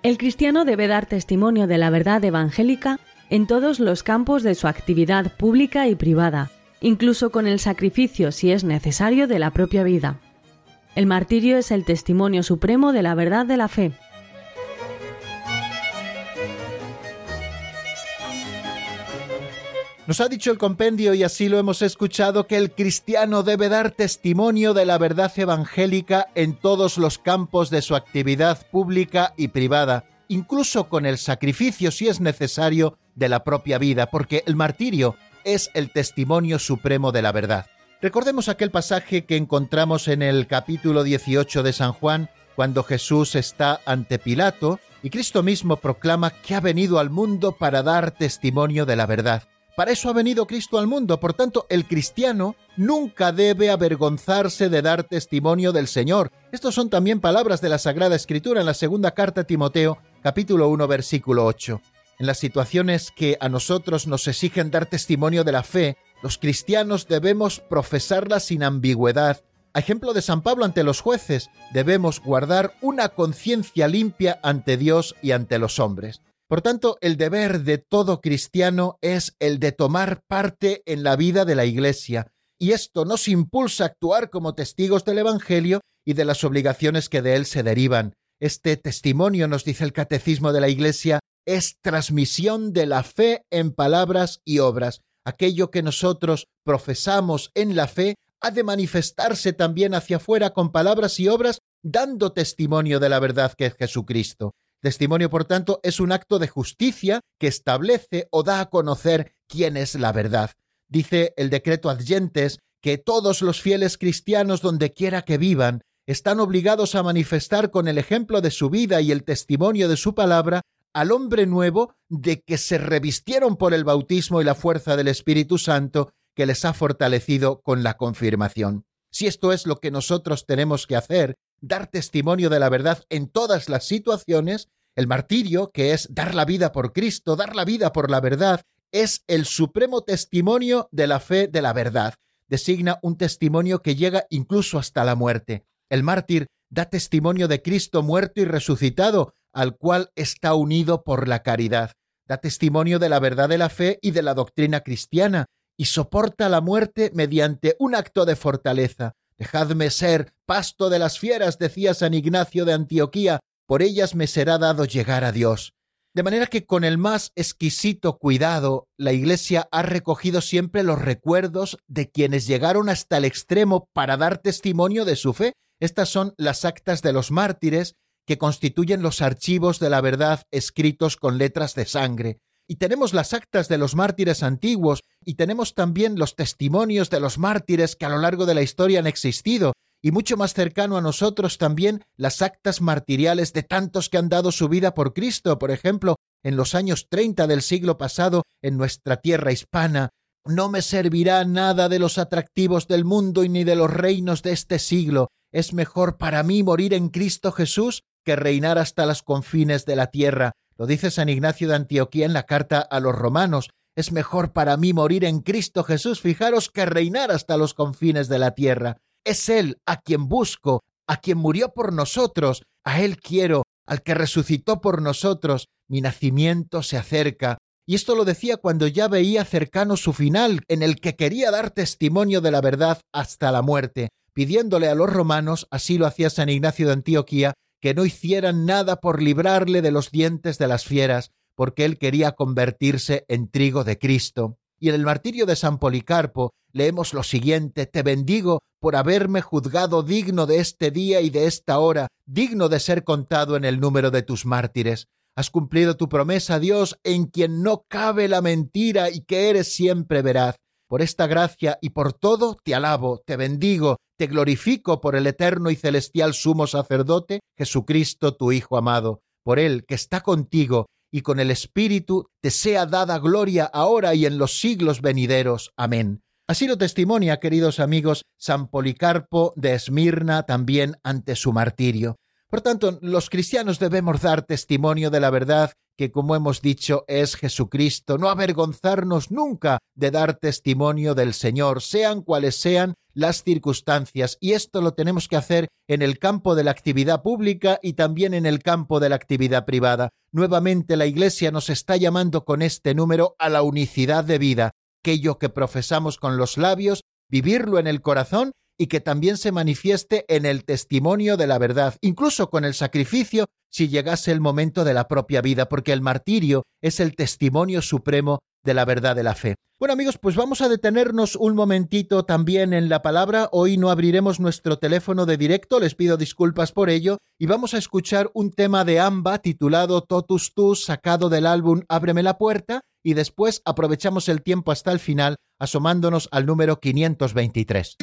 El cristiano debe dar testimonio de la verdad evangélica en todos los campos de su actividad pública y privada, incluso con el sacrificio, si es necesario, de la propia vida. El martirio es el testimonio supremo de la verdad de la fe. Nos ha dicho el compendio, y así lo hemos escuchado, que el cristiano debe dar testimonio de la verdad evangélica en todos los campos de su actividad pública y privada, incluso con el sacrificio, si es necesario, de la propia vida, porque el martirio es el testimonio supremo de la verdad. Recordemos aquel pasaje que encontramos en el capítulo 18 de San Juan, cuando Jesús está ante Pilato y Cristo mismo proclama que ha venido al mundo para dar testimonio de la verdad. Para eso ha venido Cristo al mundo, por tanto, el cristiano nunca debe avergonzarse de dar testimonio del Señor. Estos son también palabras de la Sagrada Escritura en la segunda carta a Timoteo, capítulo 1, versículo 8. En las situaciones que a nosotros nos exigen dar testimonio de la fe, los cristianos debemos profesarla sin ambigüedad, A ejemplo de San Pablo ante los jueces, debemos guardar una conciencia limpia ante Dios y ante los hombres. Por tanto, el deber de todo cristiano es el de tomar parte en la vida de la Iglesia, y esto nos impulsa a actuar como testigos del Evangelio y de las obligaciones que de él se derivan. Este testimonio, nos dice el Catecismo de la Iglesia, es transmisión de la fe en palabras y obras. Aquello que nosotros profesamos en la fe ha de manifestarse también hacia afuera con palabras y obras, dando testimonio de la verdad que es Jesucristo. Testimonio, por tanto, es un acto de justicia que establece o da a conocer quién es la verdad. Dice el decreto adyentes que todos los fieles cristianos, donde quiera que vivan, están obligados a manifestar con el ejemplo de su vida y el testimonio de su palabra al hombre nuevo de que se revistieron por el bautismo y la fuerza del Espíritu Santo que les ha fortalecido con la confirmación. Si esto es lo que nosotros tenemos que hacer, dar testimonio de la verdad en todas las situaciones, el martirio, que es dar la vida por Cristo, dar la vida por la verdad, es el supremo testimonio de la fe de la verdad. Designa un testimonio que llega incluso hasta la muerte. El mártir da testimonio de Cristo muerto y resucitado, al cual está unido por la caridad. Da testimonio de la verdad de la fe y de la doctrina cristiana, y soporta la muerte mediante un acto de fortaleza. Dejadme ser pasto de las fieras, decía San Ignacio de Antioquía, por ellas me será dado llegar a Dios. De manera que con el más exquisito cuidado, la Iglesia ha recogido siempre los recuerdos de quienes llegaron hasta el extremo para dar testimonio de su fe. Estas son las actas de los mártires que constituyen los archivos de la verdad escritos con letras de sangre. Y tenemos las actas de los mártires antiguos y tenemos también los testimonios de los mártires que a lo largo de la historia han existido y mucho más cercano a nosotros también las actas martiriales de tantos que han dado su vida por Cristo, por ejemplo, en los años 30 del siglo pasado en nuestra tierra hispana. No me servirá nada de los atractivos del mundo y ni de los reinos de este siglo. Es mejor para mí morir en Cristo Jesús que reinar hasta los confines de la tierra. Lo dice San Ignacio de Antioquía en la carta a los romanos. Es mejor para mí morir en Cristo Jesús, fijaros, que reinar hasta los confines de la tierra. Es Él a quien busco, a quien murió por nosotros, a Él quiero, al que resucitó por nosotros. Mi nacimiento se acerca. Y esto lo decía cuando ya veía cercano su final, en el que quería dar testimonio de la verdad hasta la muerte, pidiéndole a los romanos, así lo hacía San Ignacio de Antioquía, que no hicieran nada por librarle de los dientes de las fieras, porque él quería convertirse en trigo de Cristo. Y en el martirio de San Policarpo leemos lo siguiente, Te bendigo por haberme juzgado digno de este día y de esta hora, digno de ser contado en el número de tus mártires. Has cumplido tu promesa, Dios, en quien no cabe la mentira y que eres siempre veraz. Por esta gracia y por todo te alabo, te bendigo, te glorifico por el eterno y celestial sumo sacerdote, Jesucristo tu Hijo amado, por él que está contigo y con el Espíritu te sea dada gloria ahora y en los siglos venideros. Amén. Así lo testimonia, queridos amigos, San Policarpo de Esmirna también ante su martirio. Por tanto, los cristianos debemos dar testimonio de la verdad que, como hemos dicho, es Jesucristo, no avergonzarnos nunca de dar testimonio del Señor, sean cuales sean las circunstancias, y esto lo tenemos que hacer en el campo de la actividad pública y también en el campo de la actividad privada. Nuevamente la Iglesia nos está llamando con este número a la unicidad de vida, aquello que profesamos con los labios, vivirlo en el corazón y que también se manifieste en el testimonio de la verdad, incluso con el sacrificio si llegase el momento de la propia vida, porque el martirio es el testimonio supremo de la verdad de la fe. Bueno amigos, pues vamos a detenernos un momentito también en la palabra. Hoy no abriremos nuestro teléfono de directo, les pido disculpas por ello, y vamos a escuchar un tema de Amba titulado Totus Tu, sacado del álbum Ábreme la puerta, y después aprovechamos el tiempo hasta el final asomándonos al número 523.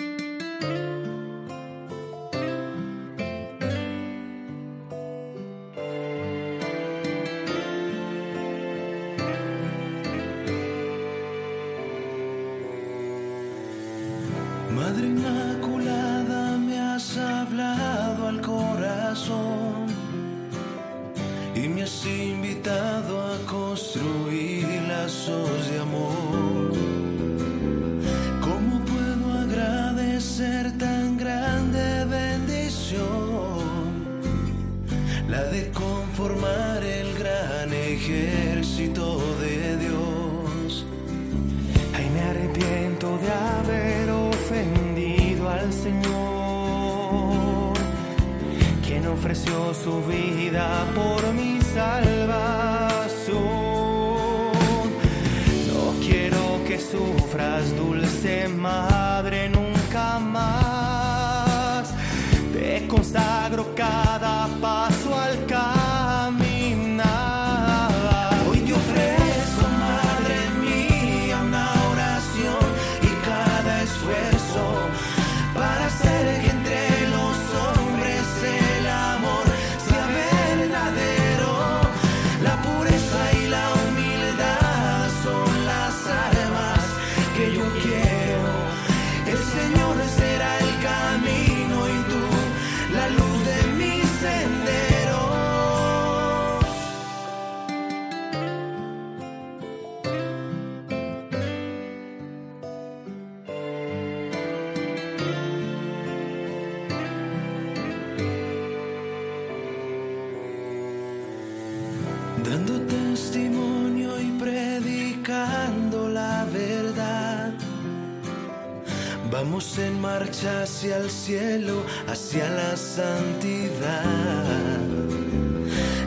Vamos en marcha hacia el cielo, hacia la santidad.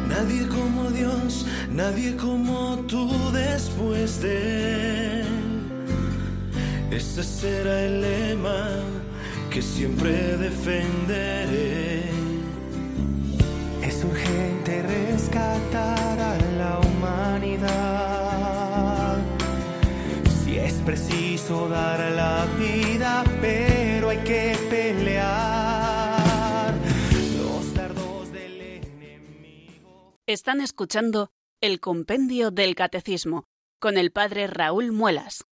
Nadie como Dios, nadie como tú después de él. Ese será el lema que siempre defenderé. Es urgente rescatar a la dar la vida, pero hay que pelear. Los dardos del enemigo. Están escuchando el Compendio del Catecismo con el Padre Raúl Muelas.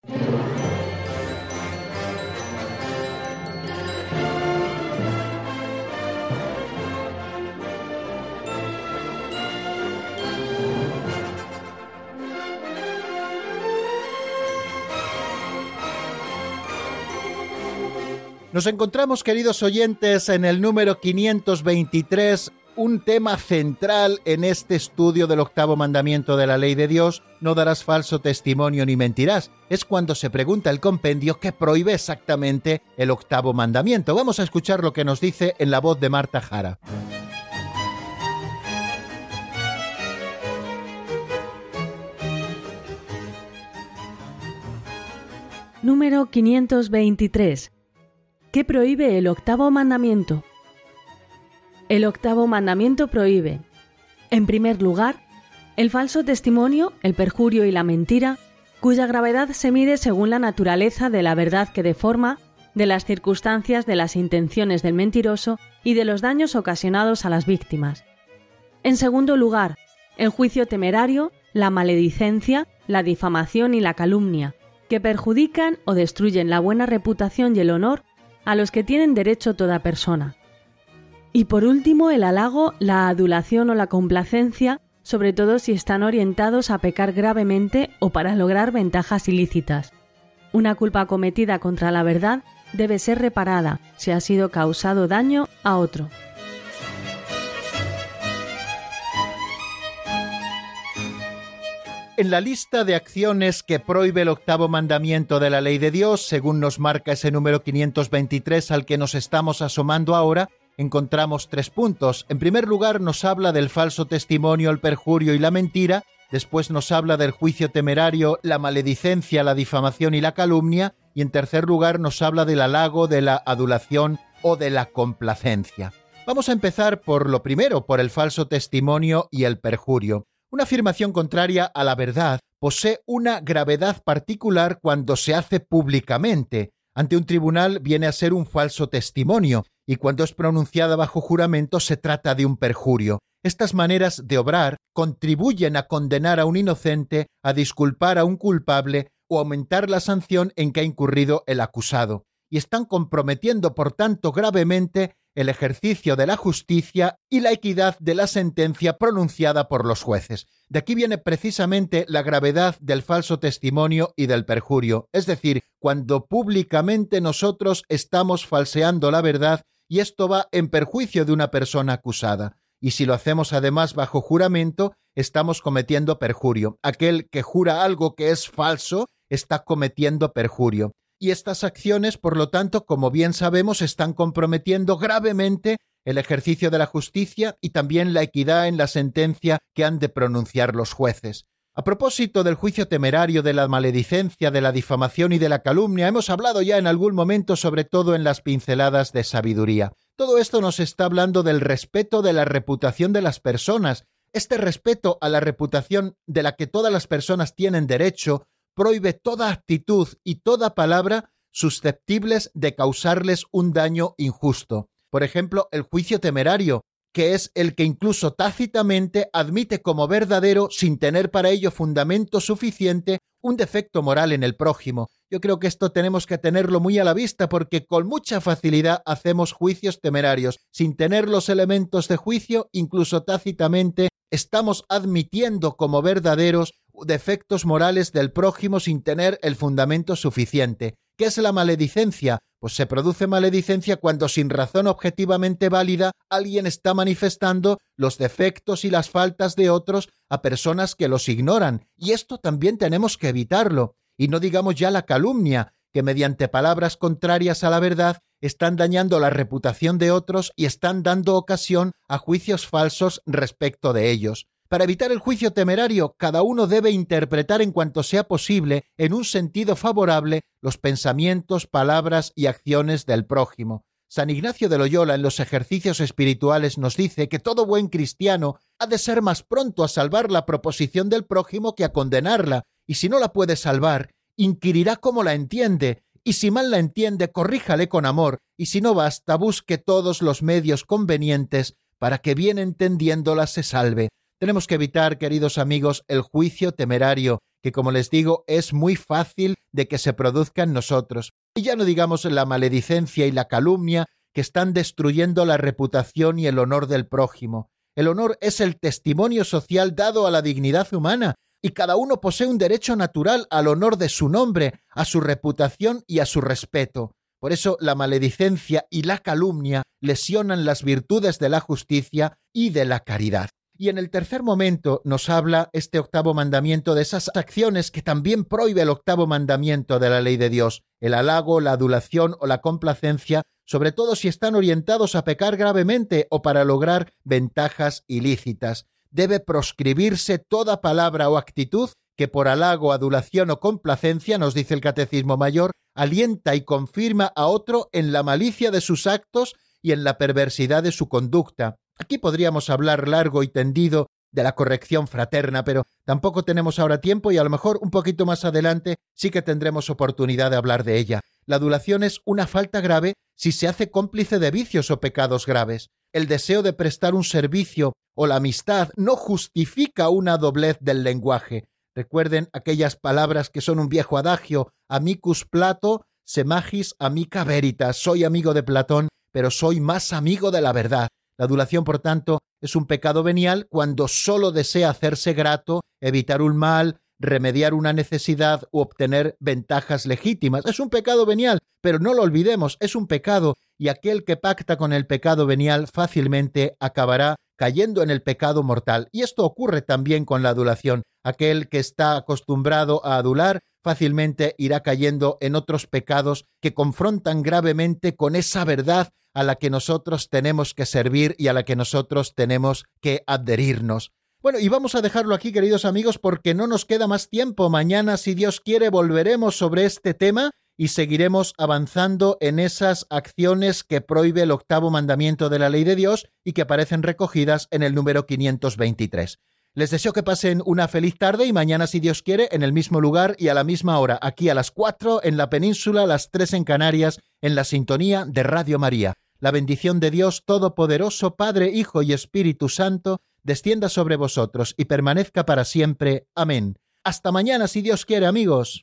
Nos encontramos, queridos oyentes, en el número 523, un tema central en este estudio del octavo mandamiento de la ley de Dios, no darás falso testimonio ni mentirás. Es cuando se pregunta el compendio qué prohíbe exactamente el octavo mandamiento. Vamos a escuchar lo que nos dice en la voz de Marta Jara. Número 523. ¿Qué prohíbe el octavo mandamiento? El octavo mandamiento prohíbe, en primer lugar, el falso testimonio, el perjurio y la mentira, cuya gravedad se mide según la naturaleza de la verdad que deforma, de las circunstancias de las intenciones del mentiroso y de los daños ocasionados a las víctimas. En segundo lugar, el juicio temerario, la maledicencia, la difamación y la calumnia, que perjudican o destruyen la buena reputación y el honor a los que tienen derecho toda persona. Y por último, el halago, la adulación o la complacencia, sobre todo si están orientados a pecar gravemente o para lograr ventajas ilícitas. Una culpa cometida contra la verdad debe ser reparada si ha sido causado daño a otro. En la lista de acciones que prohíbe el octavo mandamiento de la ley de Dios, según nos marca ese número 523 al que nos estamos asomando ahora, encontramos tres puntos. En primer lugar, nos habla del falso testimonio, el perjurio y la mentira. Después nos habla del juicio temerario, la maledicencia, la difamación y la calumnia. Y en tercer lugar, nos habla del halago, de la adulación o de la complacencia. Vamos a empezar por lo primero, por el falso testimonio y el perjurio. Una afirmación contraria a la verdad posee una gravedad particular cuando se hace públicamente. Ante un tribunal viene a ser un falso testimonio y cuando es pronunciada bajo juramento se trata de un perjurio. Estas maneras de obrar contribuyen a condenar a un inocente, a disculpar a un culpable o aumentar la sanción en que ha incurrido el acusado, y están comprometiendo, por tanto, gravemente el ejercicio de la justicia y la equidad de la sentencia pronunciada por los jueces. De aquí viene precisamente la gravedad del falso testimonio y del perjurio, es decir, cuando públicamente nosotros estamos falseando la verdad y esto va en perjuicio de una persona acusada. Y si lo hacemos además bajo juramento, estamos cometiendo perjurio. Aquel que jura algo que es falso está cometiendo perjurio y estas acciones, por lo tanto, como bien sabemos, están comprometiendo gravemente el ejercicio de la justicia y también la equidad en la sentencia que han de pronunciar los jueces. A propósito del juicio temerario, de la maledicencia, de la difamación y de la calumnia, hemos hablado ya en algún momento, sobre todo en las pinceladas de sabiduría. Todo esto nos está hablando del respeto de la reputación de las personas. Este respeto a la reputación de la que todas las personas tienen derecho prohíbe toda actitud y toda palabra susceptibles de causarles un daño injusto. Por ejemplo, el juicio temerario, que es el que incluso tácitamente admite como verdadero, sin tener para ello fundamento suficiente, un defecto moral en el prójimo. Yo creo que esto tenemos que tenerlo muy a la vista porque con mucha facilidad hacemos juicios temerarios. Sin tener los elementos de juicio, incluso tácitamente, estamos admitiendo como verdaderos defectos morales del prójimo sin tener el fundamento suficiente. ¿Qué es la maledicencia? Pues se produce maledicencia cuando sin razón objetivamente válida alguien está manifestando los defectos y las faltas de otros a personas que los ignoran. Y esto también tenemos que evitarlo. Y no digamos ya la calumnia, que mediante palabras contrarias a la verdad están dañando la reputación de otros y están dando ocasión a juicios falsos respecto de ellos. Para evitar el juicio temerario, cada uno debe interpretar en cuanto sea posible, en un sentido favorable, los pensamientos, palabras y acciones del prójimo. San Ignacio de Loyola en los ejercicios espirituales nos dice que todo buen cristiano ha de ser más pronto a salvar la proposición del prójimo que a condenarla, y si no la puede salvar, inquirirá cómo la entiende, y si mal la entiende, corríjale con amor, y si no basta, busque todos los medios convenientes para que bien entendiéndola se salve. Tenemos que evitar, queridos amigos, el juicio temerario, que como les digo, es muy fácil de que se produzca en nosotros. Y ya no digamos la maledicencia y la calumnia que están destruyendo la reputación y el honor del prójimo. El honor es el testimonio social dado a la dignidad humana, y cada uno posee un derecho natural al honor de su nombre, a su reputación y a su respeto. Por eso la maledicencia y la calumnia lesionan las virtudes de la justicia y de la caridad. Y en el tercer momento nos habla este octavo mandamiento de esas acciones que también prohíbe el octavo mandamiento de la ley de Dios, el halago, la adulación o la complacencia, sobre todo si están orientados a pecar gravemente o para lograr ventajas ilícitas. Debe proscribirse toda palabra o actitud que por halago, adulación o complacencia, nos dice el Catecismo Mayor, alienta y confirma a otro en la malicia de sus actos y en la perversidad de su conducta, Aquí podríamos hablar largo y tendido de la corrección fraterna, pero tampoco tenemos ahora tiempo y a lo mejor un poquito más adelante sí que tendremos oportunidad de hablar de ella. La adulación es una falta grave si se hace cómplice de vicios o pecados graves. El deseo de prestar un servicio o la amistad no justifica una doblez del lenguaje. Recuerden aquellas palabras que son un viejo adagio, amicus plato, semagis amica veritas. Soy amigo de Platón, pero soy más amigo de la verdad. La adulación, por tanto, es un pecado venial cuando sólo desea hacerse grato, evitar un mal, remediar una necesidad u obtener ventajas legítimas. Es un pecado venial, pero no lo olvidemos, es un pecado y aquel que pacta con el pecado venial fácilmente acabará cayendo en el pecado mortal. Y esto ocurre también con la adulación. Aquel que está acostumbrado a adular fácilmente irá cayendo en otros pecados que confrontan gravemente con esa verdad a la que nosotros tenemos que servir y a la que nosotros tenemos que adherirnos. Bueno, y vamos a dejarlo aquí, queridos amigos, porque no nos queda más tiempo. Mañana, si Dios quiere, volveremos sobre este tema y seguiremos avanzando en esas acciones que prohíbe el octavo mandamiento de la ley de Dios y que aparecen recogidas en el número 523. Les deseo que pasen una feliz tarde y mañana, si Dios quiere, en el mismo lugar y a la misma hora, aquí a las 4 en la península, a las 3 en Canarias, en la sintonía de Radio María. La bendición de Dios Todopoderoso, Padre, Hijo y Espíritu Santo, descienda sobre vosotros y permanezca para siempre. Amén. Hasta mañana, si Dios quiere, amigos.